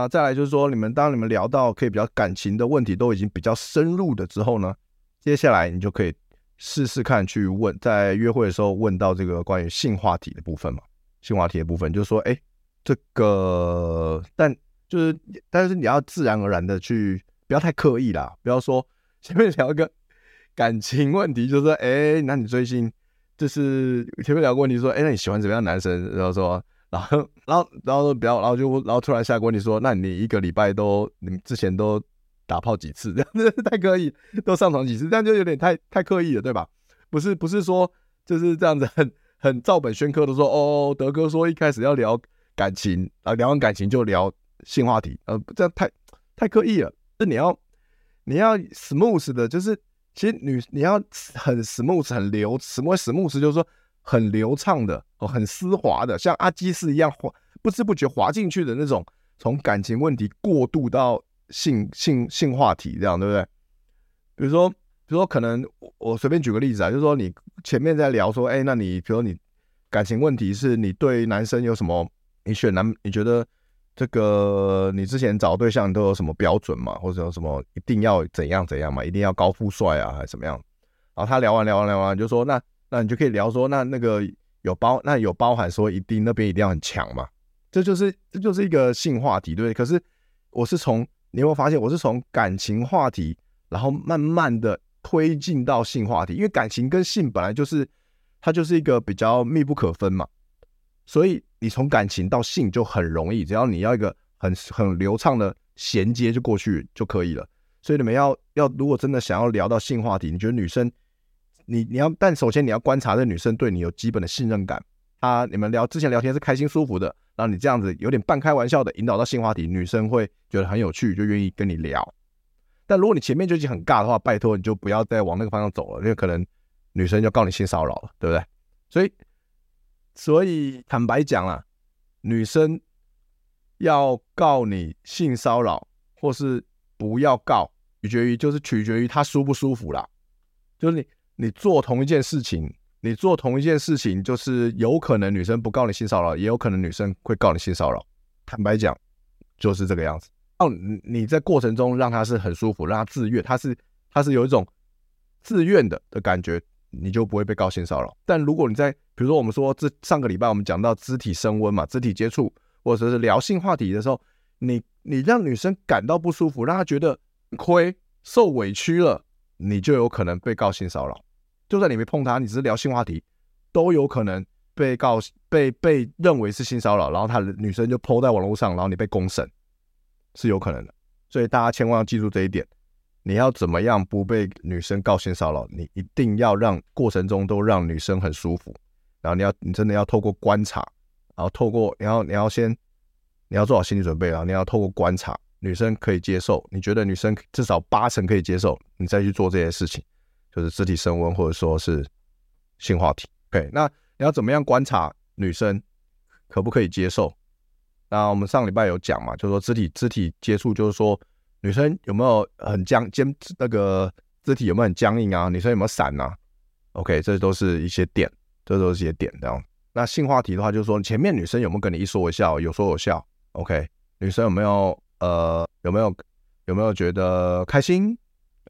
啊，再来就是说，你们当你们聊到可以比较感情的问题，都已经比较深入的之后呢，接下来你就可以试试看去问，在约会的时候问到这个关于性话题的部分嘛，性话题的部分就是说，哎，这个，但就是，但是你要自然而然的去，不要太刻意啦，不要说前面聊一个感情问题，就是说，哎，那你最近就是前面聊过你说，哎，那你喜欢怎么样的男生？然后说。然后，然后，然后就不要，然后就，然后突然下一个问题说，那你一个礼拜都，你之前都打炮几次？这样子太刻意，都上床几次？这样就有点太太刻意了，对吧？不是，不是说就是这样子很很照本宣科的说，哦，德哥说一开始要聊感情，啊，聊完感情就聊性话题，呃，这样太太刻意了。是你要你要 smooth 的，就是其实女你要很 smooth 很流，smooth smooth 就是说。很流畅的哦，很丝滑的，像阿基师一样滑，不知不觉滑进去的那种，从感情问题过渡到性性性话题，这样对不对？比如说，比如说，可能我我随便举个例子啊，就是说你前面在聊说，哎，那你比如说你感情问题是你对男生有什么？你选男，你觉得这个你之前找对象都有什么标准嘛？或者有什么一定要怎样怎样嘛？一定要高富帅啊，还是怎么样？然后他聊完聊完聊完，就说那。那你就可以聊说，那那个有包，那有包含说一定那边一定要很强嘛？这就是这就是一个性话题，对不对？可是我是从你有没有发现，我是从感情话题，然后慢慢的推进到性话题，因为感情跟性本来就是它就是一个比较密不可分嘛，所以你从感情到性就很容易，只要你要一个很很流畅的衔接就过去就可以了。所以你们要要如果真的想要聊到性话题，你觉得女生？你你要，但首先你要观察这女生对你有基本的信任感。她，你们聊之前聊天是开心舒服的，然后你这样子有点半开玩笑的引导到性话题，女生会觉得很有趣，就愿意跟你聊。但如果你前面就已经很尬的话，拜托你就不要再往那个方向走了，因为可能女生就告你性骚扰了，对不对？所以，所以坦白讲啊，女生要告你性骚扰或是不要告，取决于就是取决于她舒不舒服啦，就是你。你做同一件事情，你做同一件事情，就是有可能女生不告你性骚扰，也有可能女生会告你性骚扰。坦白讲，就是这个样子。哦，你你在过程中让她是很舒服，让她自愿，她是她是有一种自愿的的感觉，你就不会被告性骚扰。但如果你在，比如说我们说这上个礼拜我们讲到肢体升温嘛，肢体接触或者是聊性话题的时候，你你让女生感到不舒服，让她觉得亏受委屈了，你就有可能被告性骚扰。就算你没碰他，你只是聊性话题，都有可能被告被被认为是性骚扰，然后他的女生就 po 在网络上，然后你被公审，是有可能的。所以大家千万要记住这一点，你要怎么样不被女生告性骚扰？你一定要让过程中都让女生很舒服，然后你要你真的要透过观察，然后透过你要你要先你要做好心理准备啊，你要透过观察，女生可以接受，你觉得女生至少八成可以接受，你再去做这些事情。就是肢体升温，或者说是性话题。OK，那你要怎么样观察女生可不可以接受？那我们上礼拜有讲嘛，就是说肢体肢体接触，就是说女生有没有很僵肩，那个肢体有没有很僵硬啊？女生有没有闪啊？OK，这都是一些点，这都是一些点这样。那性话题的话，就是说前面女生有没有跟你一说一笑，有说有笑？OK，女生有没有呃有没有有没有觉得开心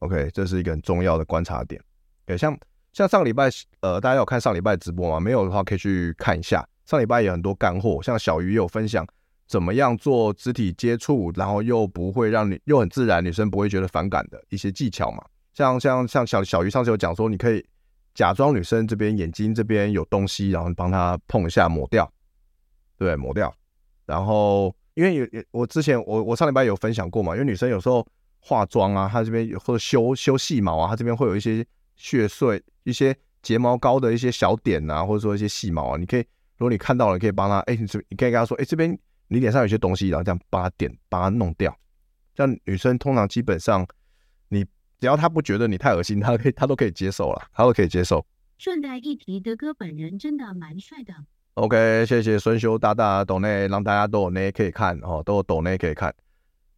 ？OK，这是一个很重要的观察点。对，像像上礼拜，呃，大家有看上礼拜直播吗？没有的话，可以去看一下。上礼拜有很多干货，像小鱼有分享怎么样做肢体接触，然后又不会让你又很自然，女生不会觉得反感的一些技巧嘛。像像像小小鱼上次有讲说，你可以假装女生这边眼睛这边有东西，然后帮她碰一下抹掉，对，抹掉。然后因为有有我之前我我上礼拜有分享过嘛，因为女生有时候化妆啊，她这边或者修修细毛啊，他这边会有一些血碎、一些睫毛膏的一些小点啊，或者说一些细毛啊，你可以如果你看到了，你可以帮他，哎，你这你可以跟他说，哎，这边你脸上有些东西，然后这样帮他点，帮他弄掉。这样女生通常基本上你。只要她不觉得你太恶心，他可以她都可以接受了，她都可以接受。顺带一提，德哥本人真的蛮帅的。OK，谢谢孙修大大抖内，让大家都有内可以看哦，都有抖内可以看。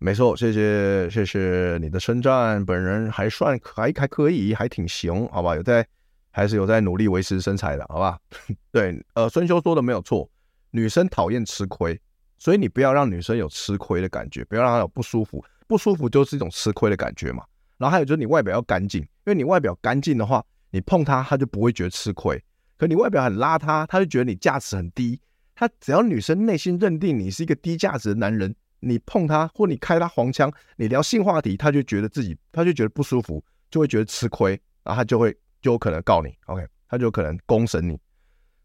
没错，谢谢谢谢你的称赞，本人还算还还可以，还挺行，好吧？有在还是有在努力维持身材的，好吧？对，呃，孙修说的没有错，女生讨厌吃亏，所以你不要让女生有吃亏的感觉，不要让她有不舒服，不舒服就是一种吃亏的感觉嘛。然后还有就是你外表要干净，因为你外表干净的话，你碰她她就不会觉得吃亏。可你外表很邋遢，她就觉得你价值很低。她只要女生内心认定你是一个低价值的男人，你碰他或你开他黄腔，你聊性话题，他就觉得自己他就觉得不舒服，就会觉得吃亏，然后他就会就有可能告你，OK，他就有可能公审你。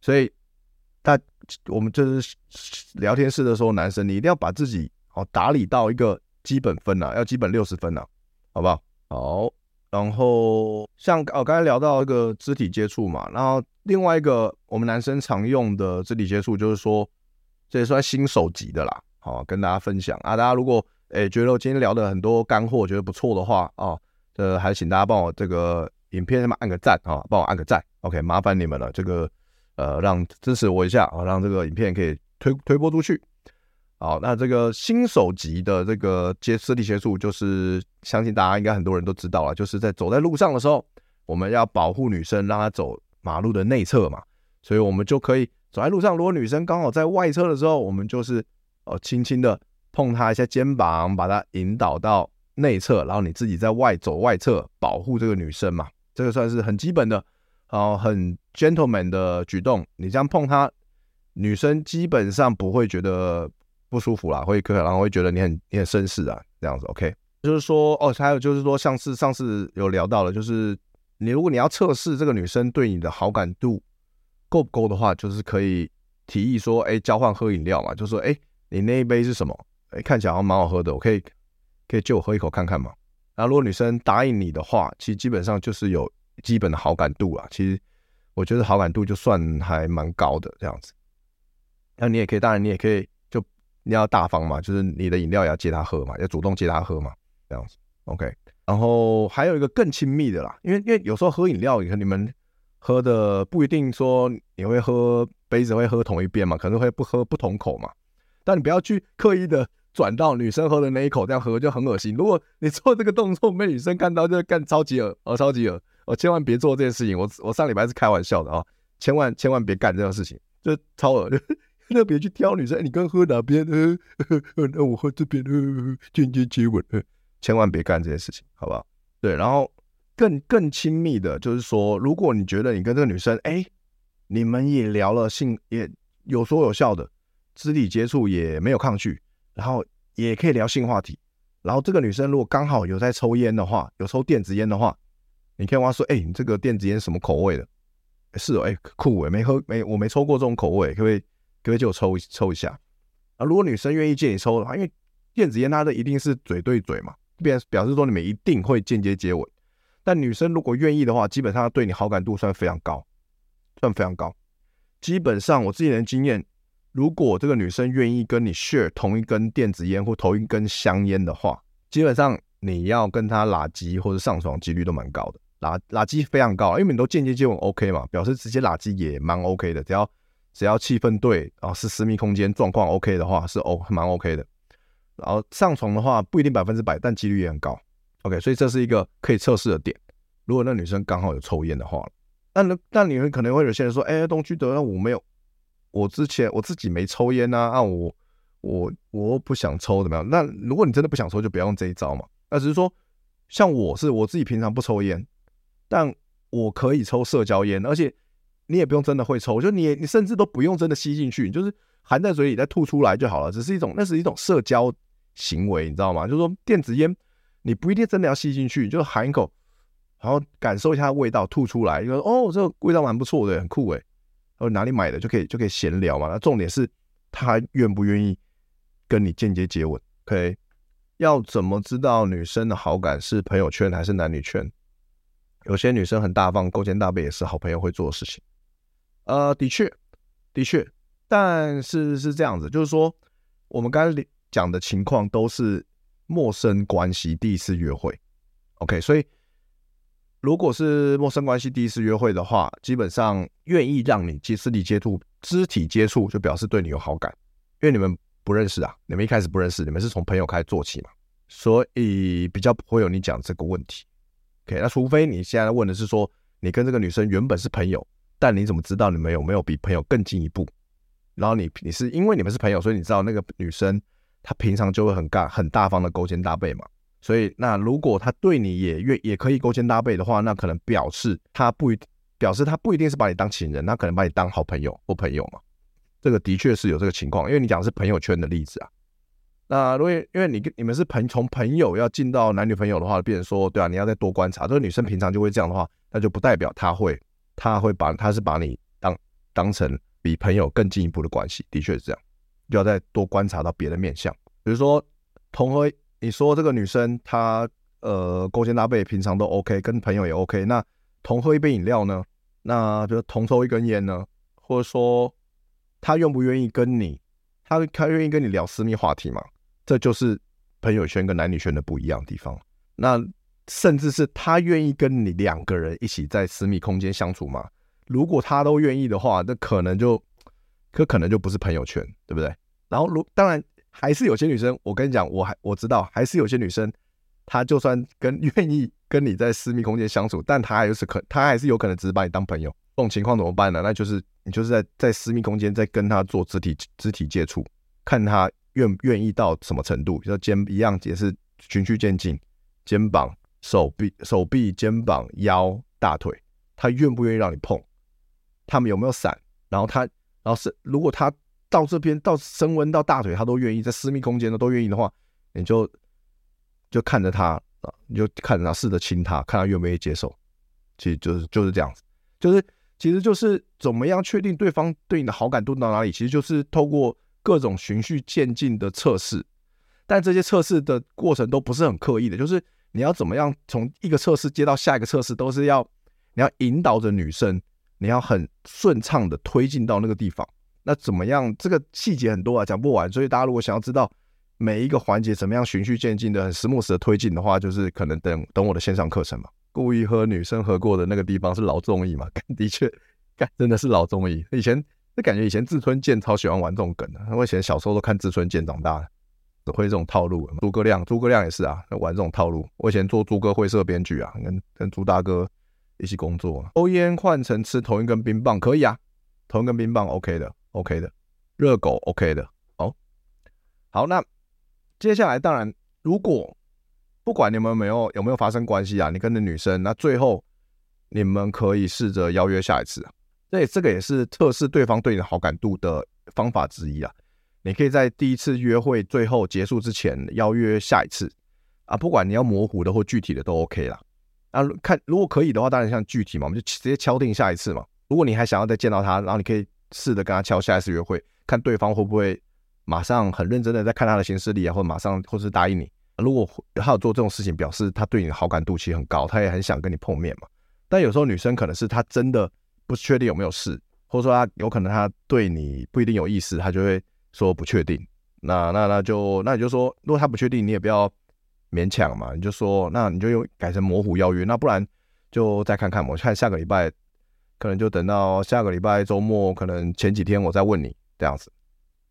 所以，他我们就是聊天室的时候，男生你一定要把自己哦打理到一个基本分呐，要基本六十分呐，好不好？好，然后像哦，刚才聊到一个肢体接触嘛，然后另外一个我们男生常用的肢体接触，就是说这也算新手级的啦。好，跟大家分享啊，大家如果诶觉得我今天聊的很多干货，觉得不错的话啊，呃，还请大家帮我这个影片上面按个赞啊，帮我按个赞，OK，麻烦你们了，这个呃让支持我一下啊，让这个影片可以推推播出去。好，那这个新手级的这个接肢体接触，就是相信大家应该很多人都知道了，就是在走在路上的时候，我们要保护女生，让她走马路的内侧嘛，所以我们就可以走在路上。如果女生刚好在外侧的时候，我们就是哦轻轻的碰她一下肩膀，把她引导到内侧，然后你自己在外走外侧保护这个女生嘛，这个算是很基本的，哦很 gentleman 的举动。你这样碰她，女生基本上不会觉得。不舒服啦，会可能会觉得你很你很绅士啊，这样子，OK。就是说，哦，还有就是说，像是上次有聊到了，就是你如果你要测试这个女生对你的好感度够不够的话，就是可以提议说，哎，交换喝饮料嘛，就是说，哎，你那一杯是什么？哎，看起来好像蛮好喝的，我可以可以借我喝一口看看嘛。然后如果女生答应你的话，其实基本上就是有基本的好感度啊。其实我觉得好感度就算还蛮高的这样子。那你也可以，当然你也可以。就你要大方嘛，就是你的饮料也要借她喝嘛，要主动借她喝嘛，这样子，OK。然后还有一个更亲密的啦，因为因为有时候喝饮料，你们喝的不一定说你会喝杯子会喝同一边嘛，可能会不喝不同口嘛。但你不要去刻意的转到女生喝的那一口，这样喝就很恶心。如果你做这个动作被女生看到，就干超级恶，哦，超级恶，哦，千万别做这件事情。我我上礼拜是开玩笑的啊，千万千万别干这种事情，就超恶特别去挑女生，你刚喝哪边？那我喝这边，间接接吻，千万别干这件事情，好不好？对，然后更更亲密的，就是说，如果你觉得你跟这个女生，哎，你们也聊了性，也有说有笑的，肢体接触也没有抗拒，然后也可以聊性话题，然后这个女生如果刚好有在抽烟的话，有抽电子烟的话，你可以问她说，哎，你这个电子烟什么口味的？是哦，哎，酷哎，没喝没我没抽过这种口味，可不可以？可不可以借我抽抽一下啊？如果女生愿意借你抽的话，因为电子烟它的一定是嘴对嘴嘛，表表示说你们一定会间接接吻。但女生如果愿意的话，基本上对你好感度算非常高，算非常高。基本上我自己的经验，如果这个女生愿意跟你 share 同一根电子烟或同一根香烟的话，基本上你要跟她拉机或者上床几率都蛮高的，拉拉机非常高，因为你都间接接吻 OK 嘛，表示直接拉机也蛮 OK 的，只要。只要气氛对啊，是私密空间状况 OK 的话，是 O 蛮 OK 的。然后上床的话不一定百分之百，但几率也很高。OK，所以这是一个可以测试的点。如果那女生刚好有抽烟的话，那那你们可能会有些人说，哎、东区德，那我没有，我之前我自己没抽烟啊，啊我我我不想抽怎么样？那如果你真的不想抽，就不要用这一招嘛。那只是说，像我是我自己平常不抽烟，但我可以抽社交烟，而且。你也不用真的会抽，就你你甚至都不用真的吸进去，你就是含在嘴里再吐出来就好了，只是一种那是一种社交行为，你知道吗？就是说电子烟你不一定真的要吸进去，就含一口，然后感受一下味道，吐出来，就说哦，这个味道蛮不错的，很酷诶。后哪里买的就可以就可以闲聊嘛。那重点是他愿不愿意跟你间接接吻？OK，要怎么知道女生的好感是朋友圈还是男女圈？有些女生很大方，勾肩搭背也是好朋友会做的事情。呃，的确，的确，但是是这样子，就是说，我们刚刚讲的情况都是陌生关系，第一次约会。OK，所以如果是陌生关系第一次约会的话，基本上愿意让你接肢体接触，肢体接触就表示对你有好感，因为你们不认识啊，你们一开始不认识，你们是从朋友开始做起嘛，所以比较不会有你讲这个问题。OK，那除非你现在问的是说，你跟这个女生原本是朋友，但你怎么知道你们有没有比朋友更进一步？然后你你是因为你们是朋友，所以你知道那个女生她平常就会很尬很大方的勾肩搭背嘛。所以那如果他对你也愿也可以勾肩搭背的话，那可能表示他不一表示他不一定是把你当情人，那可能把你当好朋友或朋友嘛。这个的确是有这个情况，因为你讲的是朋友圈的例子啊。那如果因为你跟你们是朋从朋友要进到男女朋友的话，变成说对啊，你要再多观察。这个女生平常就会这样的话，那就不代表她会，她会把她是把你当当成比朋友更进一步的关系。的确是这样，就要再多观察到别的面相。比如说同和，你说这个女生她呃勾肩搭背，平常都 OK，跟朋友也 OK。那同喝一杯饮料呢？那比如同抽一根烟呢？或者说她愿不愿意跟你？她她愿意跟你聊私密话题吗？这就是朋友圈跟男女圈的不一样的地方。那甚至是他愿意跟你两个人一起在私密空间相处吗？如果他都愿意的话，那可能就可可能就不是朋友圈，对不对？然后如当然还是有些女生，我跟你讲，我还我知道还是有些女生，她就算跟愿意跟你在私密空间相处，但她还是可她还是有可能只是把你当朋友。这种情况怎么办呢？那就是你就是在在私密空间在跟她做肢体肢体接触，看她。愿愿意到什么程度？比如说肩一样也是循序渐进，肩膀、手臂、手臂、肩膀、腰、大腿，她愿不愿意让你碰？他们有没有闪？然后她，然后是如果他到这边到升温到大腿，他都愿意在私密空间的都愿意的话，你就就看着他啊，你就看着他试着亲他，看他愿不愿意接受。其实就是就是这样子，就是其实就是怎么样确定对方对你的好感度到哪里？其实就是透过。各种循序渐进的测试，但这些测试的过程都不是很刻意的，就是你要怎么样从一个测试接到下一个测试，都是要你要引导着女生，你要很顺畅的推进到那个地方。那怎么样？这个细节很多啊，讲不完。所以大家如果想要知道每一个环节怎么样循序渐进的、很 smooth 的推进的话，就是可能等等我的线上课程嘛。故意和女生合过的那个地方是老综艺嘛？的确，真的是老综艺。以前。那感觉以前志村健超喜欢玩这种梗的，我以前小时候都看志村健长大的，只会这种套路。诸葛亮，诸葛亮也是啊，玩这种套路。我以前做诸葛会社编剧啊，跟跟朱大哥一起工作。抽烟换成吃同一根冰棒可以啊，同一根冰棒 OK 的，OK 的。热狗 OK 的。哦，好，那接下来当然，如果不管你们没有有没有发生关系啊，你跟那女生，那最后你们可以试着邀约下一次啊。对，这个也是测试对方对你的好感度的方法之一啊。你可以在第一次约会最后结束之前邀约下一次啊，不管你要模糊的或具体的都 OK 啦。啊，看如果可以的话，当然像具体嘛，我们就直接敲定下一次嘛。如果你还想要再见到他，然后你可以试着跟他敲下一次约会，看对方会不会马上很认真的在看他的行事历啊，或者马上或是答应你。如果他有做这种事情，表示他对你的好感度其实很高，他也很想跟你碰面嘛。但有时候女生可能是她真的。不确定有没有事，或者说她有可能她对你不一定有意思，她就会说不确定。那那那就那你就说，如果他不确定，你也不要勉强嘛，你就说，那你就用改成模糊邀约。那不然就再看看嘛，我看下个礼拜，可能就等到下个礼拜周末，可能前几天我再问你这样子，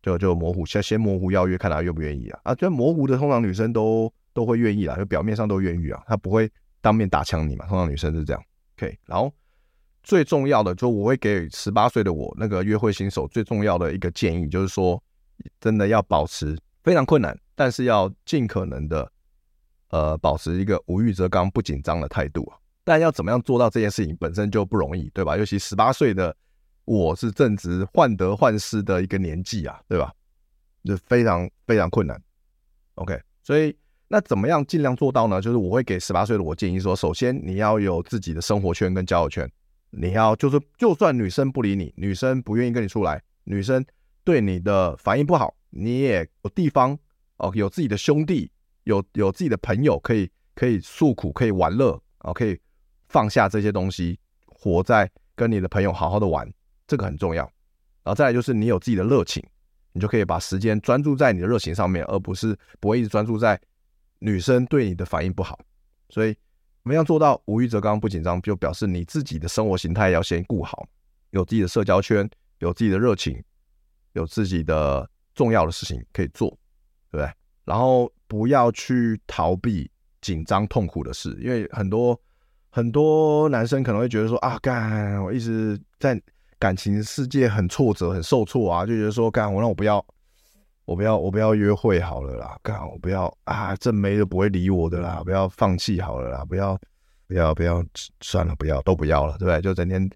就就模糊先先模糊邀约，看他愿不愿意啊。啊，就模糊的，通常女生都都会愿意啦，就表面上都愿意啊，她不会当面打枪你嘛，通常女生是这样。OK，然后。最重要的，就我会给十八岁的我那个约会新手最重要的一个建议，就是说，真的要保持非常困难，但是要尽可能的，呃，保持一个无欲则刚、不紧张的态度啊。但要怎么样做到这件事情本身就不容易，对吧？尤其十八岁的我是正值患得患失的一个年纪啊，对吧？就非常非常困难。OK，所以那怎么样尽量做到呢？就是我会给十八岁的我建议说，首先你要有自己的生活圈跟交友圈，你要就是就算女生不理你，女生不愿意跟你出来，女生对你的反应不好，你也有地方哦，有自己的兄弟，有有自己的朋友可以可以诉苦，可以玩乐哦，可以放下这些东西，活在跟你的朋友好好的玩，这个很重要。然后再来就是你有自己的热情，你就可以把时间专注在你的热情上面，而不是不会一直专注在女生对你的反应不好。所以怎么样做到无欲则刚不紧张，就表示你自己的生活形态要先顾好，有自己的社交圈，有自己的热情，有自己的重要的事情可以做，对不对？然后不要去逃避紧张痛苦的事，因为很多。很多男生可能会觉得说啊，干，我一直在感情世界很挫折、很受挫啊，就觉得说干，我让我不要，我不要，我不要约会好了啦，干，我不要啊，正妹都不会理我的啦，不要放弃好了啦，不要，不要，不要，算了，不要，都不要了，对不对？就整天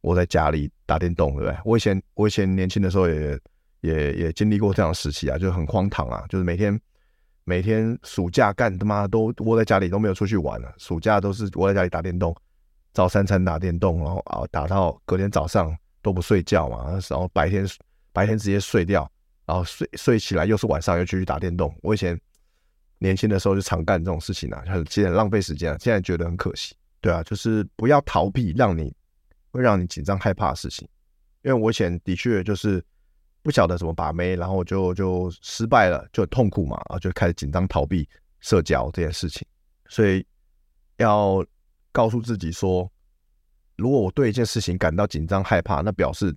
窝在家里打电动，对不对？我以前，我以前年轻的时候也也也经历过这样的时期啊，就很荒唐啊，就是每天。每天暑假干他妈都窝在家里都没有出去玩了，暑假都是窝在家里打电动，早三餐打电动，然后啊打到隔天早上都不睡觉嘛，然后白天白天直接睡掉，然后睡睡起来又是晚上又继续打电动。我以前年轻的时候就常干这种事情啊，很其实很浪费时间，现在觉得很可惜。对啊，就是不要逃避让你会让你紧张害怕的事情，因为我以前的确就是。不晓得怎么把妹，然后就就失败了，就很痛苦嘛，然后就开始紧张逃避社交这件事情。所以要告诉自己说，如果我对一件事情感到紧张害怕，那表示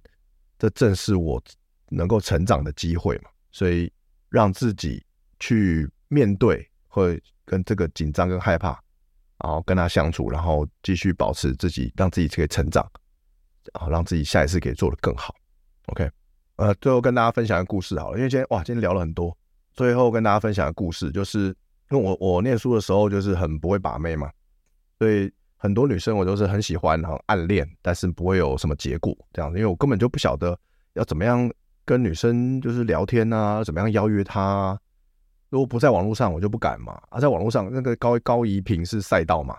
这正是我能够成长的机会嘛。所以让自己去面对，会跟这个紧张跟害怕，然后跟他相处，然后继续保持自己，让自己可以成长，然后让自己下一次可以做得更好。OK。呃，最后跟大家分享一个故事好了，因为今天哇，今天聊了很多。最后跟大家分享的故事，就是因为我我念书的时候就是很不会把妹嘛，所以很多女生我都是很喜欢然后暗恋，但是不会有什么结果这样子，因为我根本就不晓得要怎么样跟女生就是聊天啊，怎么样邀约她啊。如果不在网络上，我就不敢嘛。啊，在网络上那个高高怡平是赛道嘛，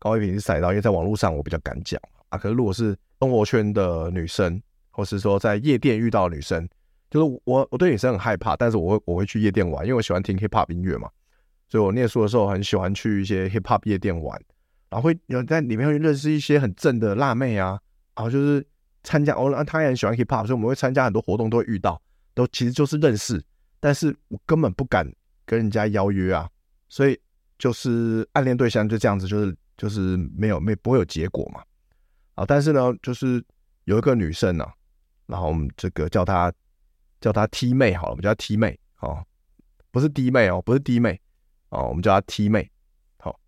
高怡平是赛道，因为在网络上我比较敢讲啊。可是如果是生活圈的女生，或是说在夜店遇到女生，就是我我对女生很害怕，但是我会我会去夜店玩，因为我喜欢听 hip hop 音乐嘛，所以我念书的时候很喜欢去一些 hip hop 夜店玩，然后会有在里面会认识一些很正的辣妹啊，然后就是参加哦，她也很喜欢 hip hop，所以我们会参加很多活动都会遇到，都其实就是认识，但是我根本不敢跟人家邀约啊，所以就是暗恋对象就这样子，就是就是没有没不会有结果嘛，啊，但是呢，就是有一个女生呢、啊。然后我们这个叫她叫她 T 妹好了，我们叫她 T 妹哦，不是 D 妹哦，不是 D 妹哦，我们叫她 T 妹好、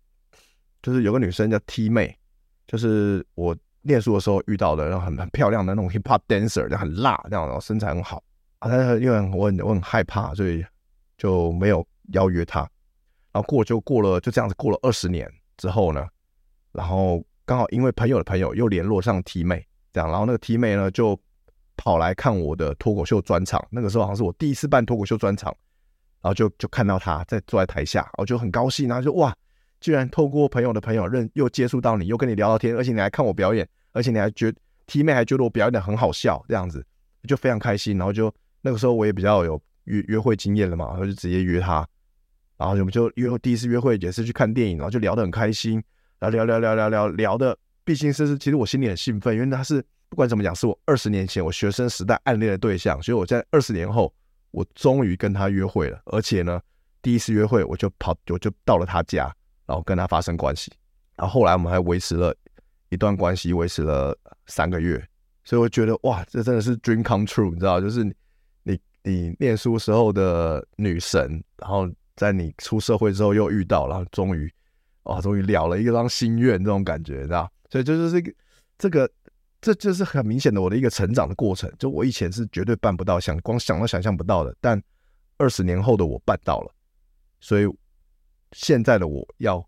就是有个女生叫 T 妹，就是我念书的时候遇到的，然后很很漂亮的那种 hip hop dancer，就很辣那样，然后身材很好啊，但是因为我很我很害怕，所以就没有邀约她。然后过就过了就这样子过了二十年之后呢，然后刚好因为朋友的朋友又联络上 T 妹，这样，然后那个 T 妹呢就。跑来看我的脱口秀专场，那个时候好像是我第一次办脱口秀专场，然后就就看到他在坐在台下，我就很高兴，然后就哇，居然透过朋友的朋友认又接触到你，又跟你聊聊天，而且你还看我表演，而且你还觉 T 妹还觉得我表演的很好笑，这样子就非常开心，然后就那个时候我也比较有约约会经验了嘛，然后就直接约他，然后我们就约第一次约会也是去看电影，然后就聊得很开心，然后聊聊聊聊聊聊的，毕竟是其实我心里很兴奋，因为他是。不管怎么讲，是我二十年前我学生时代暗恋的对象，所以我在二十年后，我终于跟他约会了。而且呢，第一次约会我就跑，我就到了他家，然后跟他发生关系。然后后来我们还维持了一段关系，维持了三个月。所以我觉得哇，这真的是 dream come true，你知道，就是你你你念书时候的女神，然后在你出社会之后又遇到，然后终于哇，终于了了一张心愿，这种感觉，你知道？所以就是这个。这个这就是很明显的我的一个成长的过程，就我以前是绝对办不到，想光想都想象不到的，但二十年后的我办到了，所以现在的我要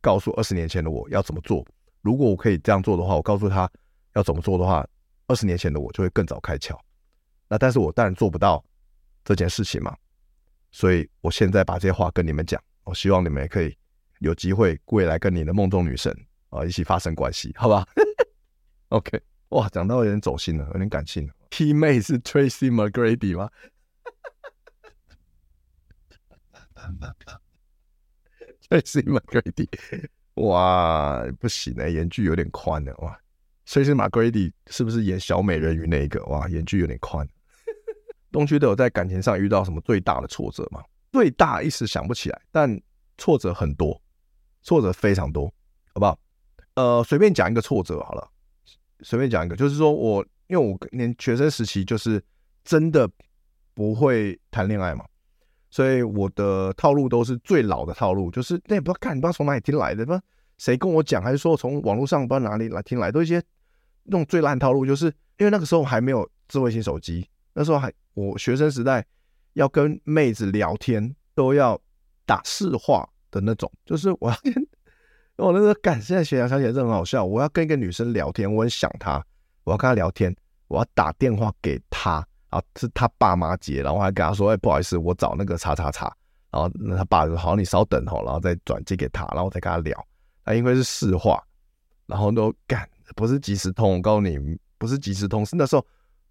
告诉二十年前的我要怎么做。如果我可以这样做的话，我告诉他要怎么做的话，二十年前的我就会更早开窍。那但是我当然做不到这件事情嘛，所以我现在把这些话跟你们讲，我希望你们也可以有机会未来跟你的梦中女神啊一起发生关系，好吧？OK，哇，讲到有点走心了，有点感性了。T 妹是 Tracy McGrady 吗？Tracy McGrady，哇，不行哎，眼距有点宽了哇。Tracy McGrady 是不是演小美人鱼那一个？哇，眼距有点宽。东区都有在感情上遇到什么最大的挫折吗？最大一时想不起来，但挫折很多，挫折非常多，好不好？呃，随便讲一个挫折好了，随便讲一个，就是说我因为我年学生时期就是真的不会谈恋爱嘛。所以我的套路都是最老的套路，就是那也不知道看，不知道从哪里听来的，不知道谁跟我讲，还是说从网络上不知道哪里来听来，都一些那种最烂套路，就是因为那个时候还没有智慧型手机，那时候还我学生时代要跟妹子聊天都要打市话的那种，就是我要跟我那个干，现在想想起来真的很好笑，我要跟一个女生聊天，我很想她，我要跟她聊天，我要打电话给她。啊，是她爸妈接，然后还跟她说：“哎，不好意思，我找那个叉叉叉。”然后那他爸说：“好，你稍等吼，然后再转接给他，然后再跟他聊。”他因为是市话，然后都干，不是即时通。我告诉你，不是即时通，是那时候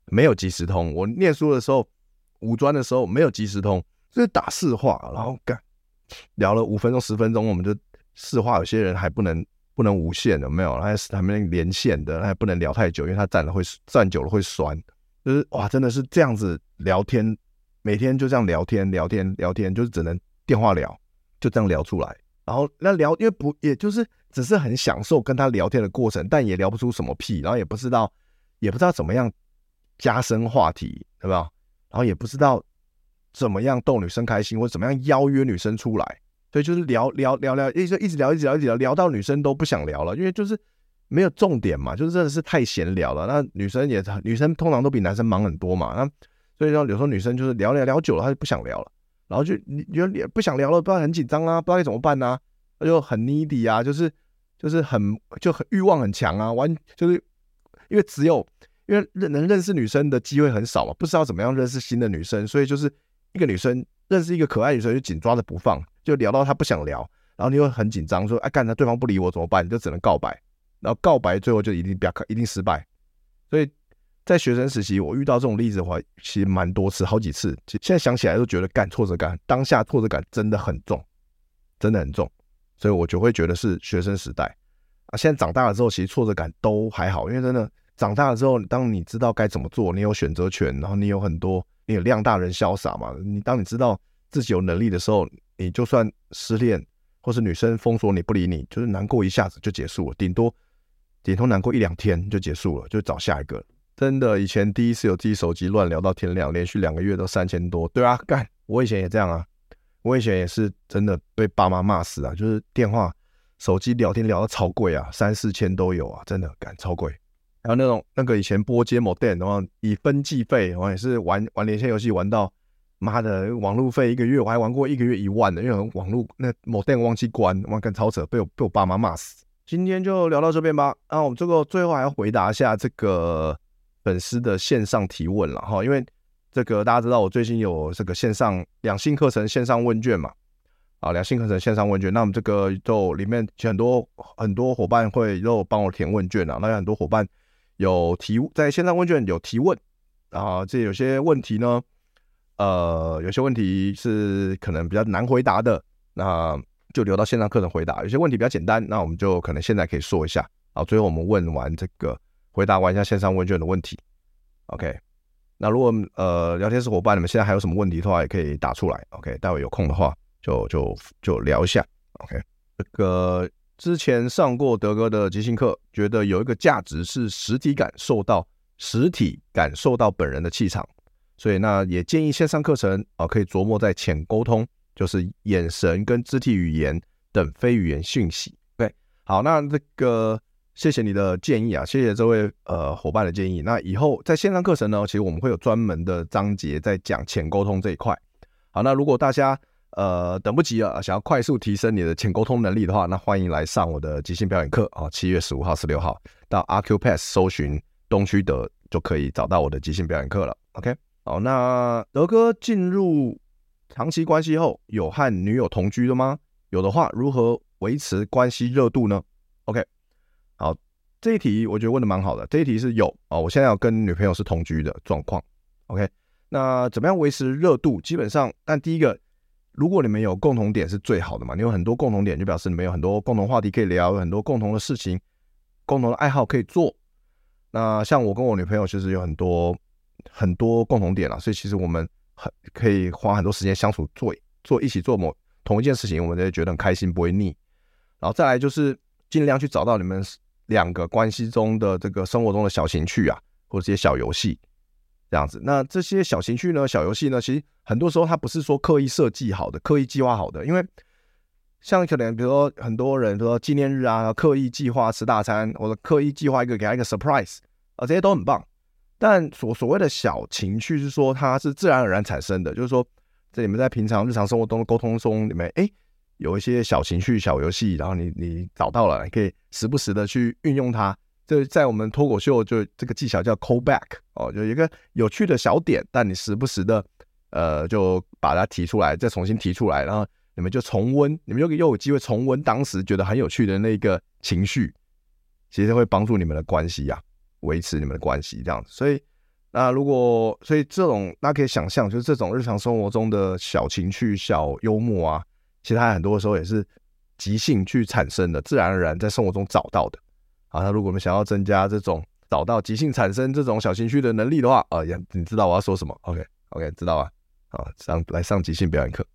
没有即时通。我念书的时候，五专的时候没有即时通，就是打市话，然后干聊了五分钟、十分钟，我们就市话。有些人还不能不能无线，有没有？还是还没连线的，还不能聊太久，因为他站了会站久了会酸。就是哇，真的是这样子聊天，每天就这样聊天聊天聊天，就是只能电话聊，就这样聊出来。然后那聊，因为不也就是只是很享受跟他聊天的过程，但也聊不出什么屁，然后也不知道也不知道怎么样加深话题，对吧？然后也不知道怎么样逗女生开心，或者怎么样邀约女生出来，所以就是聊聊聊聊，一直一直聊一直聊一直聊，聊到女生都不想聊了，因为就是。没有重点嘛，就是真的是太闲聊了。那女生也，女生通常都比男生忙很多嘛。那所以说，有时候女生就是聊聊聊久了，她就不想聊了，然后就你觉得不想聊了，不知道很紧张啊，不知道该怎么办啊，她就很 needy 啊，就是就是很就很欲望很强啊，完就是因为只有因为认能认识女生的机会很少嘛，不知道怎么样认识新的女生，所以就是一个女生认识一个可爱女生就紧抓着不放，就聊到他不想聊，然后你又很紧张，说哎干，那对方不理我怎么办？你就只能告白。然后告白最后就一定不要，一定失败。所以在学生时期，我遇到这种例子的话，其实蛮多次，好几次。现在想起来都觉得干挫折感，当下挫折感真的很重，真的很重。所以我就会觉得是学生时代啊。现在长大了之后，其实挫折感都还好，因为真的长大了之后，当你知道该怎么做，你有选择权，然后你有很多，你有量大人潇洒嘛。你当你知道自己有能力的时候，你就算失恋或是女生封锁你不理你，就是难过一下子就结束了，顶多。顶多难过一两天就结束了，就找下一个。真的，以前第一次有自己手机乱聊到天亮，连续两个月都三千多。对啊，干，我以前也这样啊，我以前也是真的被爸妈骂死啊，就是电话、手机聊天聊到超贵啊，三四千都有啊，真的干超贵。还有那种那个以前拨接某电然后以分计费，我也是玩玩连线游戏玩到妈的网路费一个月，我还玩过一个月一万的，因为网路那某店忘记关，哇干超扯，被我被我爸妈骂死。今天就聊到这边吧。啊，我们这个最后还要回答一下这个粉丝的线上提问了哈，因为这个大家知道我最近有这个线上两性课程线上问卷嘛，啊，两性课程线上问卷，那我们这个就里面很多很多伙伴会又帮我填问卷啊，那有很多伙伴有提在线上问卷有提问啊，这有些问题呢，呃，有些问题是可能比较难回答的，那。就留到线上课程回答，有些问题比较简单，那我们就可能现在可以说一下。好，最后我们问完这个，回答完一下线上问卷的问题。OK，那如果呃聊天室伙伴你们现在还有什么问题的话，也可以打出来。OK，待会有空的话就就就聊一下。OK，这个之前上过德哥的即兴课，觉得有一个价值是实体感受到实体感受到本人的气场，所以那也建议线上课程啊可以琢磨在浅沟通。就是眼神跟肢体语言等非语言讯息。OK，好，那这个谢谢你的建议啊，谢谢这位呃伙伴的建议。那以后在线上课程呢，其实我们会有专门的章节在讲浅沟通这一块。好，那如果大家呃等不及了，想要快速提升你的浅沟通能力的话，那欢迎来上我的即兴表演课啊，七月十五号、十六号到 Acupass 搜寻东区德就可以找到我的即兴表演课了。OK，好，那德哥进入长期关系后，有和女友同居的吗？有的话，如何维持关系热度呢？OK，好，这一题我觉得问的蛮好的。这一题是有哦，我现在要跟女朋友是同居的状况。OK，那怎么样维持热度？基本上，但第一个，如果你们有共同点是最好的嘛，你有很多共同点，就表示你们有很多共同话题可以聊，有很多共同的事情、共同的爱好可以做。那像我跟我女朋友其实有很多很多共同点了，所以其实我们很可以花很多时间相处做做一起做某同一件事情，我们就会觉得很开心，不会腻。然后再来就是尽量去找到你们两个关系中的这个生活中的小情趣啊，或者这些小游戏这样子。那这些小情趣呢，小游戏呢，其实很多时候它不是说刻意设计好的、刻意计划好的，因为像可能比如说很多人说纪念日啊，刻意计划吃大餐，或者刻意计划一个给他一个 surprise。啊，这些都很棒，但所所谓的小情趣是说它是自然而然产生的，就是说，在你们在平常日常生活中的沟通中，你们哎有一些小情绪、小游戏，然后你你找到了，你可以时不时的去运用它。这在我们脱口秀就这个技巧叫 call back 哦，就一个有趣的小点，但你时不时的呃就把它提出来，再重新提出来，然后你们就重温，你们又又有机会重温当时觉得很有趣的那个情绪，其实会帮助你们的关系呀、啊。维持你们的关系这样子，所以那如果所以这种大家可以想象，就是这种日常生活中的小情趣、小幽默啊，其实它很多时候也是即兴去产生的，自然而然在生活中找到的。好，那如果我们想要增加这种找到即兴产生这种小情趣的能力的话，啊，也你知道我要说什么？OK OK，知道吧？啊，上来上即兴表演课。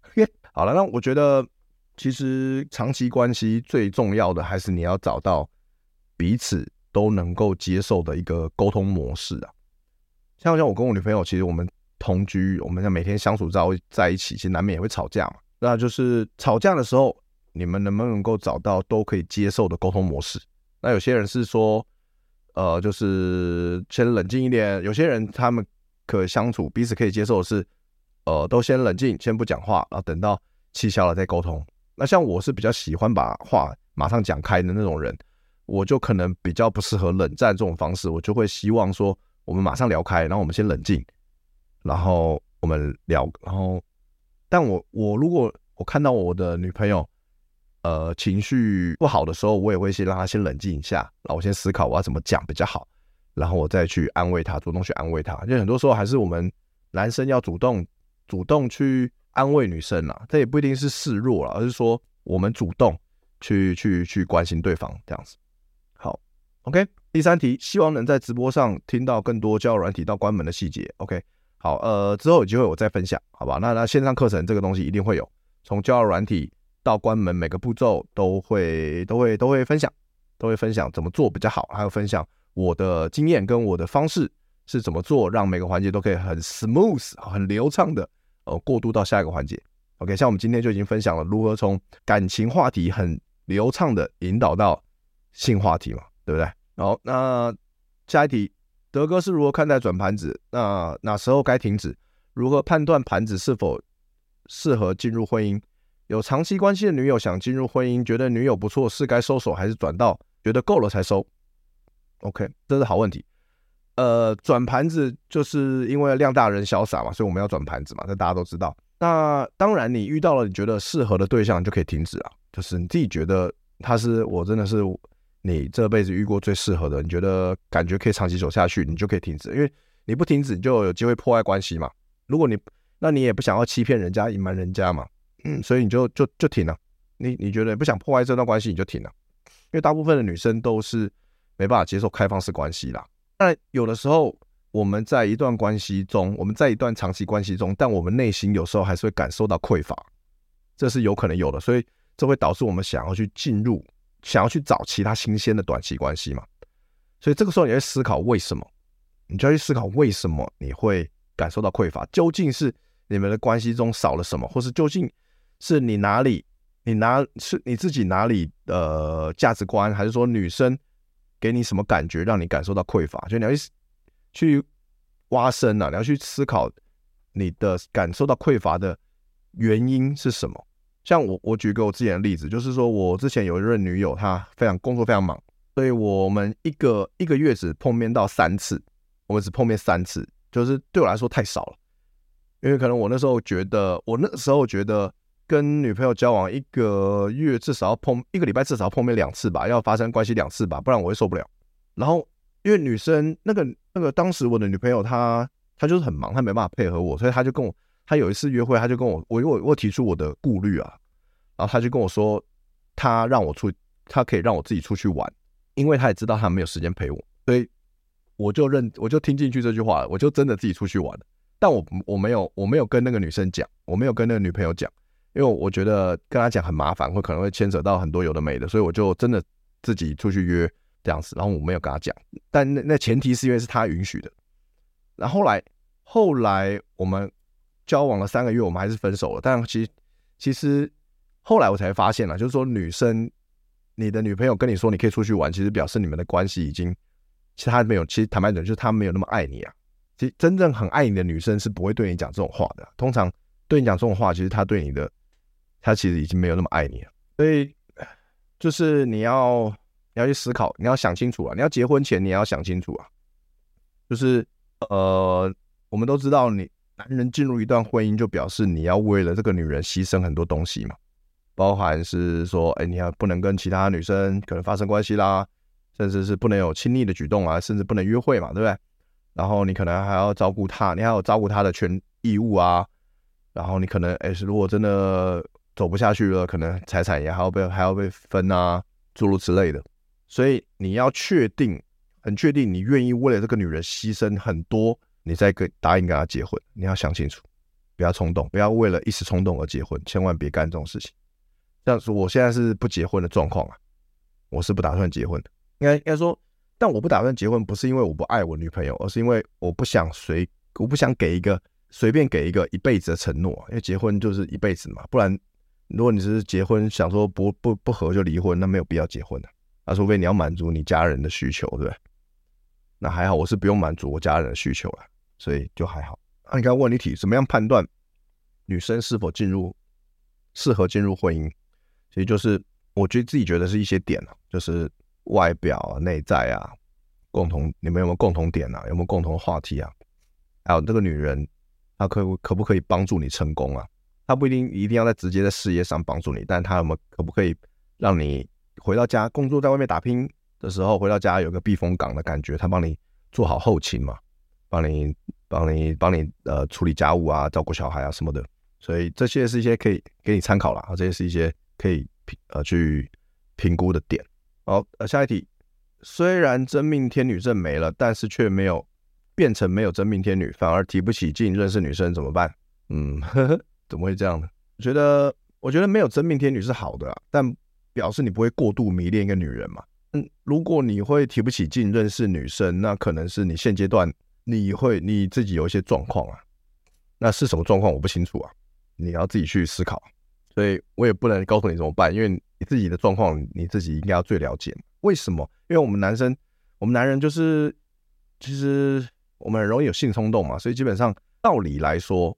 好了，那我觉得其实长期关系最重要的还是你要找到彼此。都能够接受的一个沟通模式啊，像像我跟我女朋友，其实我们同居，我们每天相处在在一起，其实难免也会吵架嘛。那就是吵架的时候，你们能不能够找到都可以接受的沟通模式？那有些人是说，呃，就是先冷静一点；有些人他们可相处，彼此可以接受的是，呃，都先冷静，先不讲话，然后等到气消了再沟通。那像我是比较喜欢把话马上讲开的那种人。我就可能比较不适合冷战这种方式，我就会希望说，我们马上聊开，然后我们先冷静，然后我们聊，然后，但我我如果我看到我的女朋友，呃，情绪不好的时候，我也会先让她先冷静一下，然后我先思考我要怎么讲比较好，然后我再去安慰她，主动去安慰她。因为很多时候还是我们男生要主动主动去安慰女生啦，这也不一定是示弱啦，而是说我们主动去去去关心对方这样子。OK，第三题，希望能在直播上听到更多交友软体到关门的细节。OK，好，呃，之后有机会我再分享，好吧？那那线上课程这个东西一定会有，从交友软体到关门每个步骤都会都会都会分享，都会分享怎么做比较好，还有分享我的经验跟我的方式是怎么做，让每个环节都可以很 smooth 很流畅的呃过渡到下一个环节。OK，像我们今天就已经分享了如何从感情话题很流畅的引导到性话题嘛。对不对？好，那下一题，德哥是如何看待转盘子？那哪时候该停止？如何判断盘子是否适合进入婚姻？有长期关系的女友想进入婚姻，觉得女友不错，是该收手还是转到觉得够了才收？OK，这是好问题。呃，转盘子就是因为量大人潇洒嘛，所以我们要转盘子嘛，这大家都知道。那当然，你遇到了你觉得适合的对象，就可以停止啊。就是你自己觉得他是我真的是。你这辈子遇过最适合的，你觉得感觉可以长期走下去，你就可以停止，因为你不停止，你就有机会破坏关系嘛。如果你，那你也不想要欺骗人家、隐瞒人家嘛，嗯，所以你就就就停了。你你觉得不想破坏这段关系，你就停了。因为大部分的女生都是没办法接受开放式关系啦。但有的时候我们在一段关系中，我们在一段长期关系中，但我们内心有时候还是会感受到匮乏，这是有可能有的，所以这会导致我们想要去进入。想要去找其他新鲜的短期关系嘛？所以这个时候你会思考为什么？你就要去思考为什么你会感受到匮乏？究竟是你们的关系中少了什么，或是究竟是你哪里你哪是你自己哪里的价值观，还是说女生给你什么感觉让你感受到匮乏？就你要去去挖深啊，你要去思考你的感受到匮乏的原因是什么？像我，我举个我之前的例子，就是说我之前有一任女友，她非常工作非常忙，所以我们一个一个月只碰面到三次，我们只碰面三次，就是对我来说太少了。因为可能我那时候觉得，我那时候觉得跟女朋友交往一个月至少要碰一个礼拜至少要碰面两次吧，要发生关系两次吧，不然我会受不了。然后因为女生那个那个当时我的女朋友她她就是很忙，她没办法配合我，所以她就跟我，他有一次约会，他就跟我我我我提出我的顾虑啊，然后他就跟我说，他让我出，他可以让我自己出去玩，因为他也知道他没有时间陪我，所以我就认我就听进去这句话了，我就真的自己出去玩了。但我我没有我没有跟那个女生讲，我没有跟那个女朋友讲，因为我觉得跟她讲很麻烦，会可能会牵扯到很多有的没的，所以我就真的自己出去约这样子，然后我没有跟她讲，但那那前提是因为是她允许的。然后来后来我们交往了三个月，我们还是分手了。但其实其实后来我才发现了，就是说女生，你的女朋友跟你说你可以出去玩，其实表示你们的关系已经，其实她没有，其实坦白讲就是她没有那么爱你啊。其实真正很爱你的女生是不会对你讲这种话的。通常对你讲这种话，其实她对你的，她其实已经没有那么爱你了。所以就是你要你要去思考，你要想清楚啊！你要结婚前你要想清楚啊！就是呃，我们都知道，你男人进入一段婚姻，就表示你要为了这个女人牺牲很多东西嘛，包含是说，哎，你要不能跟其他女生可能发生关系啦，甚至是不能有亲密的举动啊，甚至不能约会嘛，对不对？然后你可能还要照顾她，你还要照顾她的权义务啊。然后你可能，哎，如果真的走不下去了，可能财产也还要被还要被分啊，诸如此类的。所以你要确定，很确定，你愿意为了这个女人牺牲很多，你再跟答应跟他结婚。你要想清楚，不要冲动，不要为了一时冲动而结婚，千万别干这种事情。像是我现在是不结婚的状况啊，我是不打算结婚的。应该应该说。但我不打算结婚，不是因为我不爱我女朋友，而是因为我不想随，我不想给一个随便给一个一辈子的承诺，因为结婚就是一辈子嘛。不然，如果你是结婚想说不不不合就离婚，那没有必要结婚的。啊，除非你要满足你家人的需求，对不对？那还好，我是不用满足我家人的需求了，所以就还好。那你看问你题，怎么样判断女生是否进入适合进入婚姻？其实就是我觉得自己觉得是一些点，就是。外表啊，内在啊，共同你们有没有共同点啊？有没有共同话题啊？还有这个女人，她可可不可以帮助你成功啊？她不一定一定要在直接在事业上帮助你，但她有没有可不可以让你回到家工作，在外面打拼的时候，回到家有个避风港的感觉？他帮你做好后勤嘛，帮你帮你帮你呃处理家务啊，照顾小孩啊什么的。所以这些是一些可以给你参考了啊，这些是一些可以评呃去评估的点。好，呃，下一题。虽然真命天女证没了，但是却没有变成没有真命天女，反而提不起劲认识女生，怎么办？嗯，呵呵，怎么会这样呢？我觉得，我觉得没有真命天女是好的啊，但表示你不会过度迷恋一个女人嘛。嗯，如果你会提不起劲认识女生，那可能是你现阶段你会你自己有一些状况啊。那是什么状况？我不清楚啊，你要自己去思考。所以我也不能告诉你怎么办，因为你自己的状况你自己应该要最了解。为什么？因为我们男生，我们男人就是，其实我们很容易有性冲动嘛，所以基本上道理来说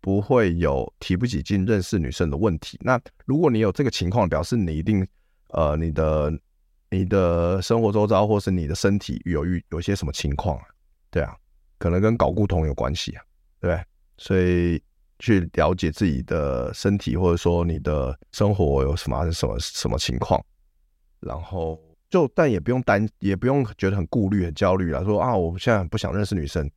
不会有提不起劲认识女生的问题。那如果你有这个情况，表示你一定呃你的你的生活周遭或是你的身体有遇有些什么情况啊？对啊，可能跟睾固酮有关系啊，对不对？所以。去了解自己的身体，或者说你的生活有什么什么什么情况，然后就但也不用担，也不用觉得很顾虑、很焦虑了。说啊，我现在不想认识女生，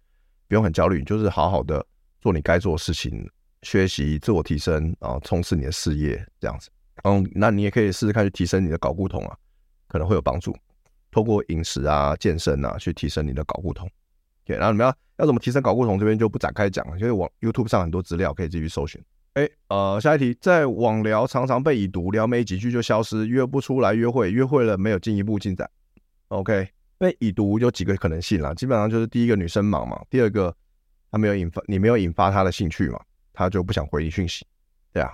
不用很焦虑，就是好好的做你该做的事情，学习、自我提升啊，冲刺你的事业这样子。嗯，那你也可以试试看去提升你的睾固酮啊，可能会有帮助。透过饮食啊、健身啊，去提升你的睾固酮。对，然后你们要要怎么提升睾固酮？这边就不展开讲了，因为网 YouTube 上很多资料可以继续搜寻。哎，呃，下一题，在网聊常常被已读，聊没几句就消失，约不出来约会，约会了没有进一步进展。OK，被已读有几个可能性啦，基本上就是第一个女生忙嘛，第二个她没有引发你没有引发她的兴趣嘛，她就不想回你讯息，对啊，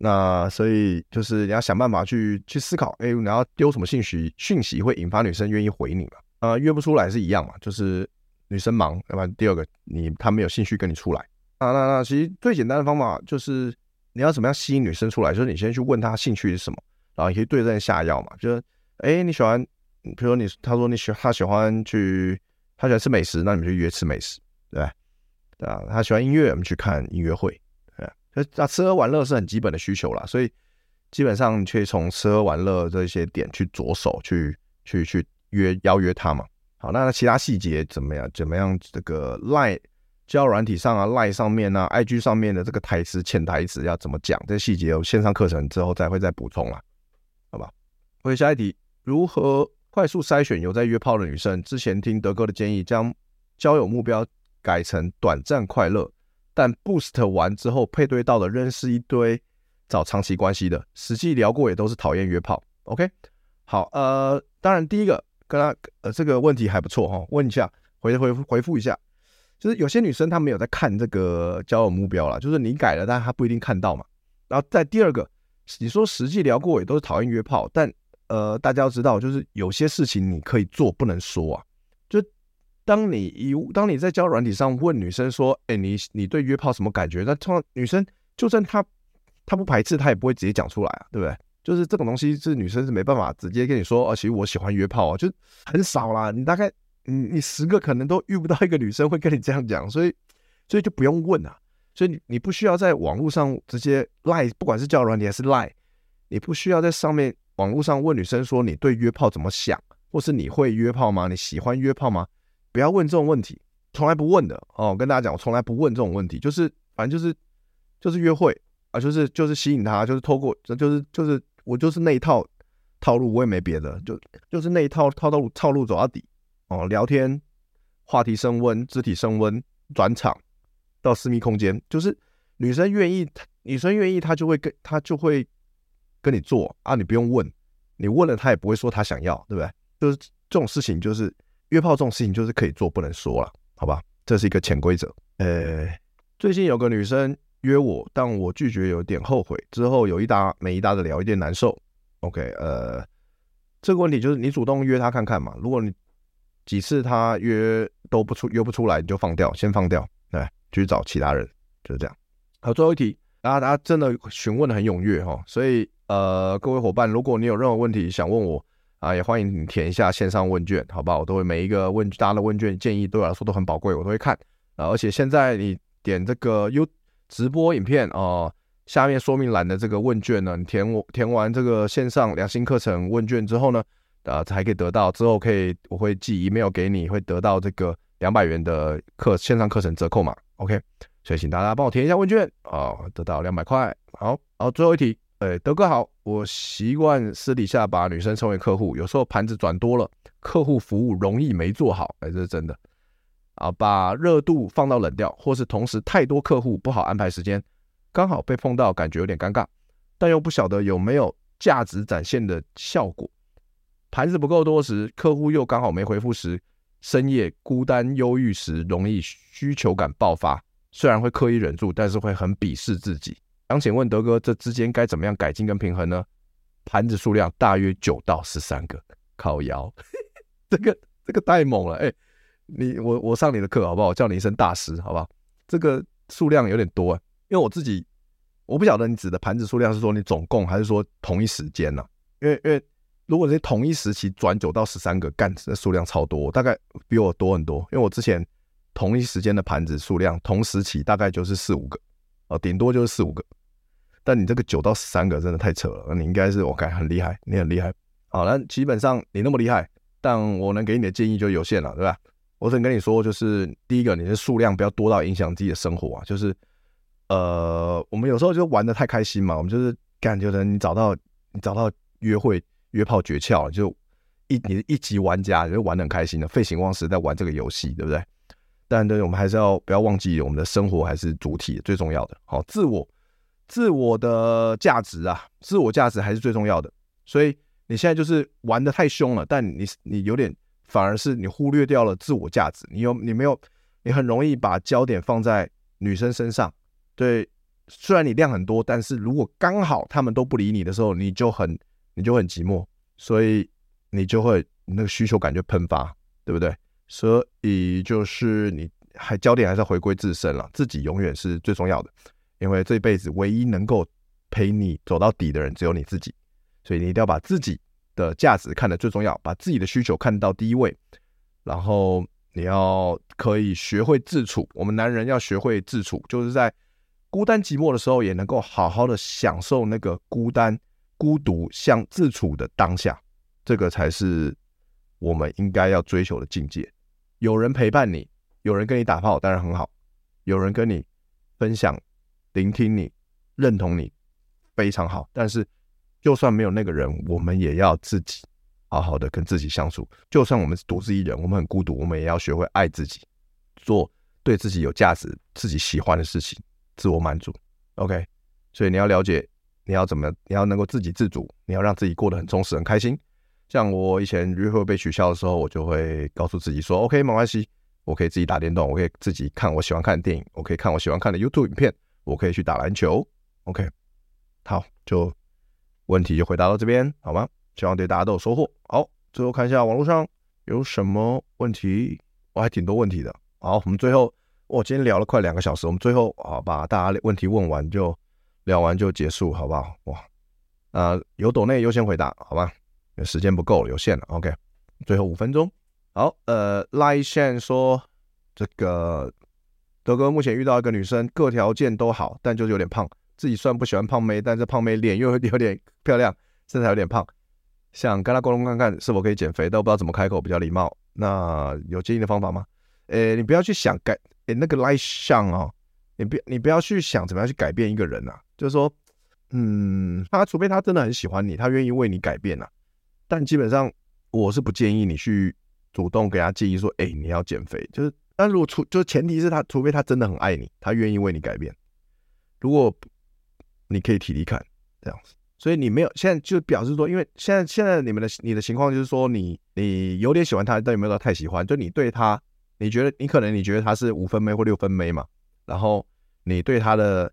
那所以就是你要想办法去去思考，哎，你要丢什么信息讯息会引发女生愿意回你嘛？呃，约不出来是一样嘛，就是。女生忙，要不然第二个你她没有兴趣跟你出来啊。那那其实最简单的方法就是你要怎么样吸引女生出来，就是你先去问她兴趣是什么，然后你可以对症下药嘛。就是哎，你喜欢，比如说你她说你喜她喜欢去他喜欢吃美食，那你们就约吃美食，对吧？对啊，他喜欢音乐，我们去看音乐会，那吃喝玩乐是很基本的需求啦，所以基本上可以从吃喝玩乐这些点去着手去去去约邀约他嘛。好，那其他细节怎么样？怎么样？这个 Line 交友软体上啊，Line 上面啊，IG 上面的这个台词、潜台词要怎么讲？这细节有线上课程之后再会再补充啦，好吧？回下一题，如何快速筛选有在约炮的女生？之前听德哥的建议，将交友目标改成短暂快乐，但 Boost 完之后配对到的认识一堆找长期关系的，实际聊过也都是讨厌约炮。OK，好，呃，当然第一个。跟他呃，这个问题还不错哈，问一下，回回回复一下，就是有些女生她没有在看这个交友目标啦，就是你改了，但她不一定看到嘛。然后在第二个，你说实际聊过也都是讨厌约炮，但呃，大家要知道，就是有些事情你可以做，不能说啊。当你一当你在交友软体上问女生说，哎，你你对约炮什么感觉？那通常女生就算她她不排斥，她也不会直接讲出来啊，对不对？就是这种东西是女生是没办法直接跟你说，哦，其实我喜欢约炮啊，就很少啦。你大概你你十个可能都遇不到一个女生会跟你这样讲，所以所以就不用问啊。所以你你不需要在网络上直接赖，不管是交友软体还是赖，你不需要在上面网络上问女生说你对约炮怎么想，或是你会约炮吗？你喜欢约炮吗？不要问这种问题，从来不问的哦。我跟大家讲，我从来不问这种问题，就是反正就是就是约会啊，就是就是吸引他，就是透过就是就是。我就是那一套套路，我也没别的，就就是那一套套路套路走到底哦。聊天，话题升温，肢体升温，转场到私密空间，就是女生愿意，女生愿意，她就会跟她就会跟你做啊，你不用问，你问了她也不会说她想要，对不对？就是这种事情，就是约炮这种事情，就是可以做不能说了，好吧？这是一个潜规则。呃，最近有个女生。约我，但我拒绝有点后悔。之后有一搭没一搭的聊，有点难受。OK，呃，这个问题就是你主动约她看看嘛。如果你几次她约都不出，约不出来，你就放掉，先放掉，对去找其他人，就是这样。好，最后一题，大家大家真的询问的很踊跃哈，所以呃，各位伙伴，如果你有任何问题想问我啊，也欢迎你填一下线上问卷，好不好？我都会每一个问大家的问卷建议对我来说都很宝贵，我都会看啊。而且现在你点这个 U。直播影片哦，下面说明栏的这个问卷呢，你填我填完这个线上两性课程问卷之后呢，啊，才可以得到之后可以我会寄 email 给你，会得到这个两百元的课线上课程折扣码，OK，所以请大家帮我填一下问卷啊，得到两百块。好，好，最后一题，哎，德哥好，我习惯私底下把女生称为客户，有时候盘子转多了，客户服务容易没做好，哎，这是真的。啊，把热度放到冷掉，或是同时太多客户不好安排时间，刚好被碰到，感觉有点尴尬，但又不晓得有没有价值展现的效果。盘子不够多时，客户又刚好没回复时，深夜孤单忧郁时，容易需求感爆发。虽然会刻意忍住，但是会很鄙视自己。想请问德哥，这之间该怎么样改进跟平衡呢？盘子数量大约九到十三个，靠腰，这个这个太猛了，哎、你我我上你的课好不好？我叫你一声大师好不好？这个数量有点多啊，因为我自己我不晓得你指的盘子数量是说你总共还是说同一时间呢、啊？因为因为如果是同一时期转九到十三个干，这数量超多，大概比我多很多。因为我之前同一时间的盘子数量同时期大概就是四五个哦，顶多就是四五个。但你这个九到十三个真的太扯了，你应该是我感很厉害，你很厉害。好，那基本上你那么厉害，但我能给你的建议就有限了，对吧？我只能跟你说，就是第一个，你的数量不要多到影响自己的生活啊。就是，呃，我们有时候就玩的太开心嘛，我们就是感觉得你找到你找到约会约炮诀窍，就一你一级玩家，就玩的很开心的，废寝忘食在玩这个游戏，对不对？但对，我们还是要不要忘记我们的生活还是主体最重要的。好，自我自我的价值啊，自我价值还是最重要的。所以你现在就是玩得太凶了，但你你有点。反而是你忽略掉了自我价值，你有你没有，你很容易把焦点放在女生身上。对，虽然你量很多，但是如果刚好他们都不理你的时候，你就很你就很寂寞，所以你就会你那个需求感就喷发，对不对？所以就是你还焦点还是要回归自身了，自己永远是最重要的，因为这辈子唯一能够陪你走到底的人只有你自己，所以你一定要把自己的价值看得最重要，把自己的需求看到第一位，然后你要可以学会自处。我们男人要学会自处，就是在孤单寂寞的时候，也能够好好的享受那个孤单、孤独、像自处的当下。这个才是我们应该要追求的境界。有人陪伴你，有人跟你打炮，当然很好；有人跟你分享、聆听你、认同你，非常好。但是，就算没有那个人，我们也要自己好好的跟自己相处。就算我们是独自一人，我们很孤独，我们也要学会爱自己，做对自己有价值、自己喜欢的事情，自我满足。OK，所以你要了解，你要怎么，你要能够自给自足，你要让自己过得很充实、很开心。像我以前约会被取消的时候，我就会告诉自己说：“OK，没关系，我可以自己打电动，我可以自己看我喜欢看的电影，我可以看我喜欢看的 YouTube 影片，我可以去打篮球。”OK，好，就问题就回答到这边，好吗？希望对大家都有收获。好，最后看一下网络上有什么问题，我还挺多问题的。好，我们最后，我今天聊了快两个小时，我们最后啊把大家问题问完就聊完就结束，好不好？哇，啊、呃，有抖内优先回答，好吧？时间不够了，有限了。OK，最后五分钟。好，呃，赖线说这个德哥目前遇到一个女生，各条件都好，但就是有点胖。自己虽然不喜欢胖妹，但这胖妹脸又有点漂亮，身材有点胖，想跟她沟通看看是否可以减肥，但我不知道怎么开口比较礼貌。那有建议的方法吗？诶，你不要去想改，诶，那个赖相哦，你不你不要去想怎么样去改变一个人啊，就是说，嗯，他除非他真的很喜欢你，他愿意为你改变啊。但基本上，我是不建议你去主动给他建议说：“哎，你要减肥。”就是，但如果除就前提是他，除非他真的很爱你，他愿意为你改变。如果你可以体力看这样子，所以你没有现在就表示说，因为现在现在你们的你的情况就是说，你你有点喜欢他，但也没有到太喜欢？就你对他，你觉得你可能你觉得他是五分妹或六分妹嘛，然后你对他的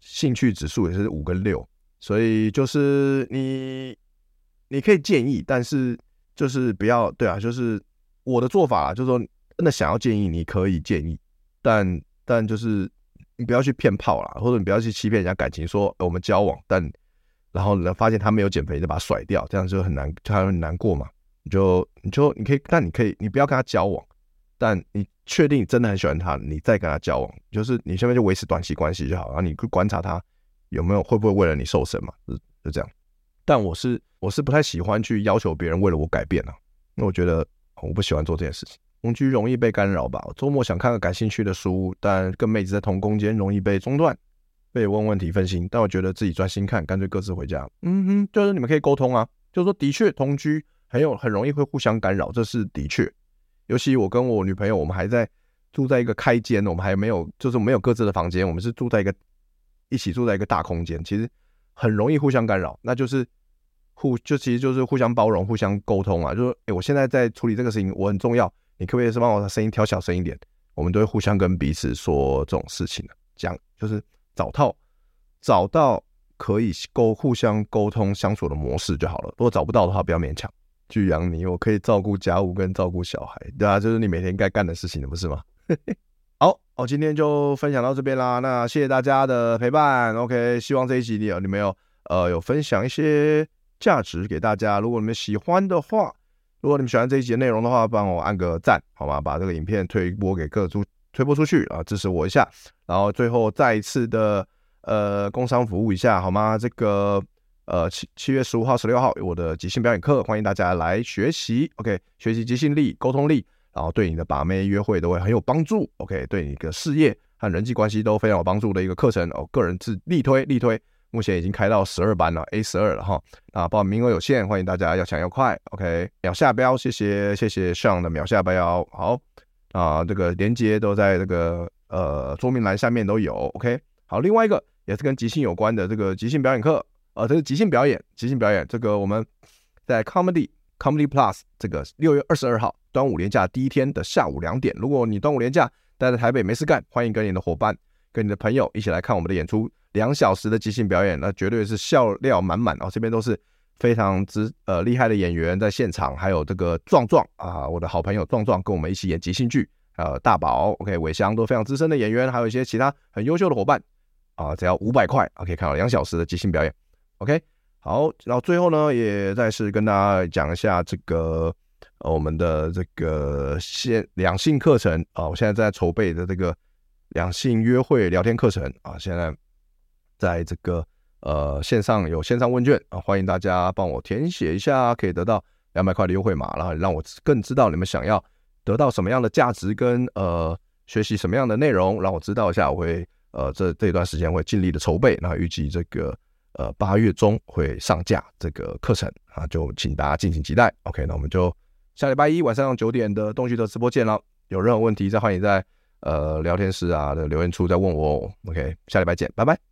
兴趣指数也是五跟六，所以就是你。你可以建议，但是就是不要对啊，就是我的做法啊，就是说真的想要建议，你可以建议，但但就是你不要去骗炮啦，或者你不要去欺骗人家感情，说我们交往，但然后呢发现他没有减肥，就把他甩掉，这样就很难，他很难过嘛。你就你就你可以，但你可以，你不要跟他交往，但你确定你真的很喜欢他，你再跟他交往，就是你现在就维持短期关系就好，然后你去观察他有没有会不会为了你瘦身嘛，就就这样。但我是我是不太喜欢去要求别人为了我改变啊，那我觉得我不喜欢做这件事情。同居容易被干扰吧？周末想看个感兴趣的书，但跟妹子在同空间容易被中断，被问问题分心。但我觉得自己专心看，干脆各自回家。嗯哼，就是你们可以沟通啊，就是说的确同居很有很容易会互相干扰，这是的确。尤其我跟我女朋友，我们还在住在一个开间，我们还没有就是没有各自的房间，我们是住在一个一起住在一个大空间，其实很容易互相干扰，那就是。互就其实就是互相包容、互相沟通啊，就是说，哎，我现在在处理这个事情，我很重要，你可不可以是帮我的声音调小声一点？我们都会互相跟彼此说这种事情的，讲就是找到找到可以沟互相沟通相处的模式就好了。如果找不到的话，不要勉强。巨养你，我可以照顾家务跟照顾小孩，对啊，就是你每天该干的事情，不是吗？好，我今天就分享到这边啦。那谢谢大家的陪伴。OK，希望这一集里你们有呃有分享一些。价值给大家，如果你们喜欢的话，如果你们喜欢这一集的内容的话，帮我按个赞，好吗？把这个影片推播给各组，推播出去啊，支持我一下。然后最后再一次的呃工商服务一下，好吗？这个呃七 七月十五号、十六号有我的即兴表演课，欢迎大家来学习。OK，学习即兴力、沟通力，然后对你的把妹约会都会很有帮助。OK，对你的事业和人际关系都非常有帮助的一个课程哦，个人是力推力推。目前已经开到十二班了，A 十二了哈。啊，报名额有限，欢迎大家要抢要快。OK，秒下标，谢谢谢谢上的秒下标。好啊，这个连接都在这个呃桌面栏下面都有。OK，好，另外一个也是跟即兴有关的这个即兴表演课，呃，这是即兴表演，即兴表演，这个我们在 Comedy Comedy Plus 这个六月二十二号端午连假第一天的下午两点，如果你端午连假待在台北没事干，欢迎跟你的伙伴、跟你的朋友一起来看我们的演出。两小时的即兴表演，那绝对是笑料满满哦！这边都是非常之呃厉害的演员在现场，还有这个壮壮啊，我的好朋友壮壮跟我们一起演即兴剧，呃，大宝，OK，伟翔都非常资深的演员，还有一些其他很优秀的伙伴啊，只要五百块，OK，看到两小时的即兴表演，OK，好，然后最后呢，也再次跟大家讲一下这个呃我们的这个线两性课程啊，我现在在筹备的这个两性约会聊天课程啊，现在在这个呃线上有线上问卷啊，欢迎大家帮我填写一下，可以得到两百块的优惠码，然后让我更知道你们想要得到什么样的价值跟呃学习什么样的内容，让我知道一下，我会呃这这段时间会尽力的筹备，然后预计这个。呃，八月中会上架这个课程啊，就请大家敬请期待。OK，那我们就下礼拜一晚上九点的东旭的直播见了。有任何问题，再欢迎在呃聊天室啊的留言处再问我哦。OK，下礼拜见，拜拜。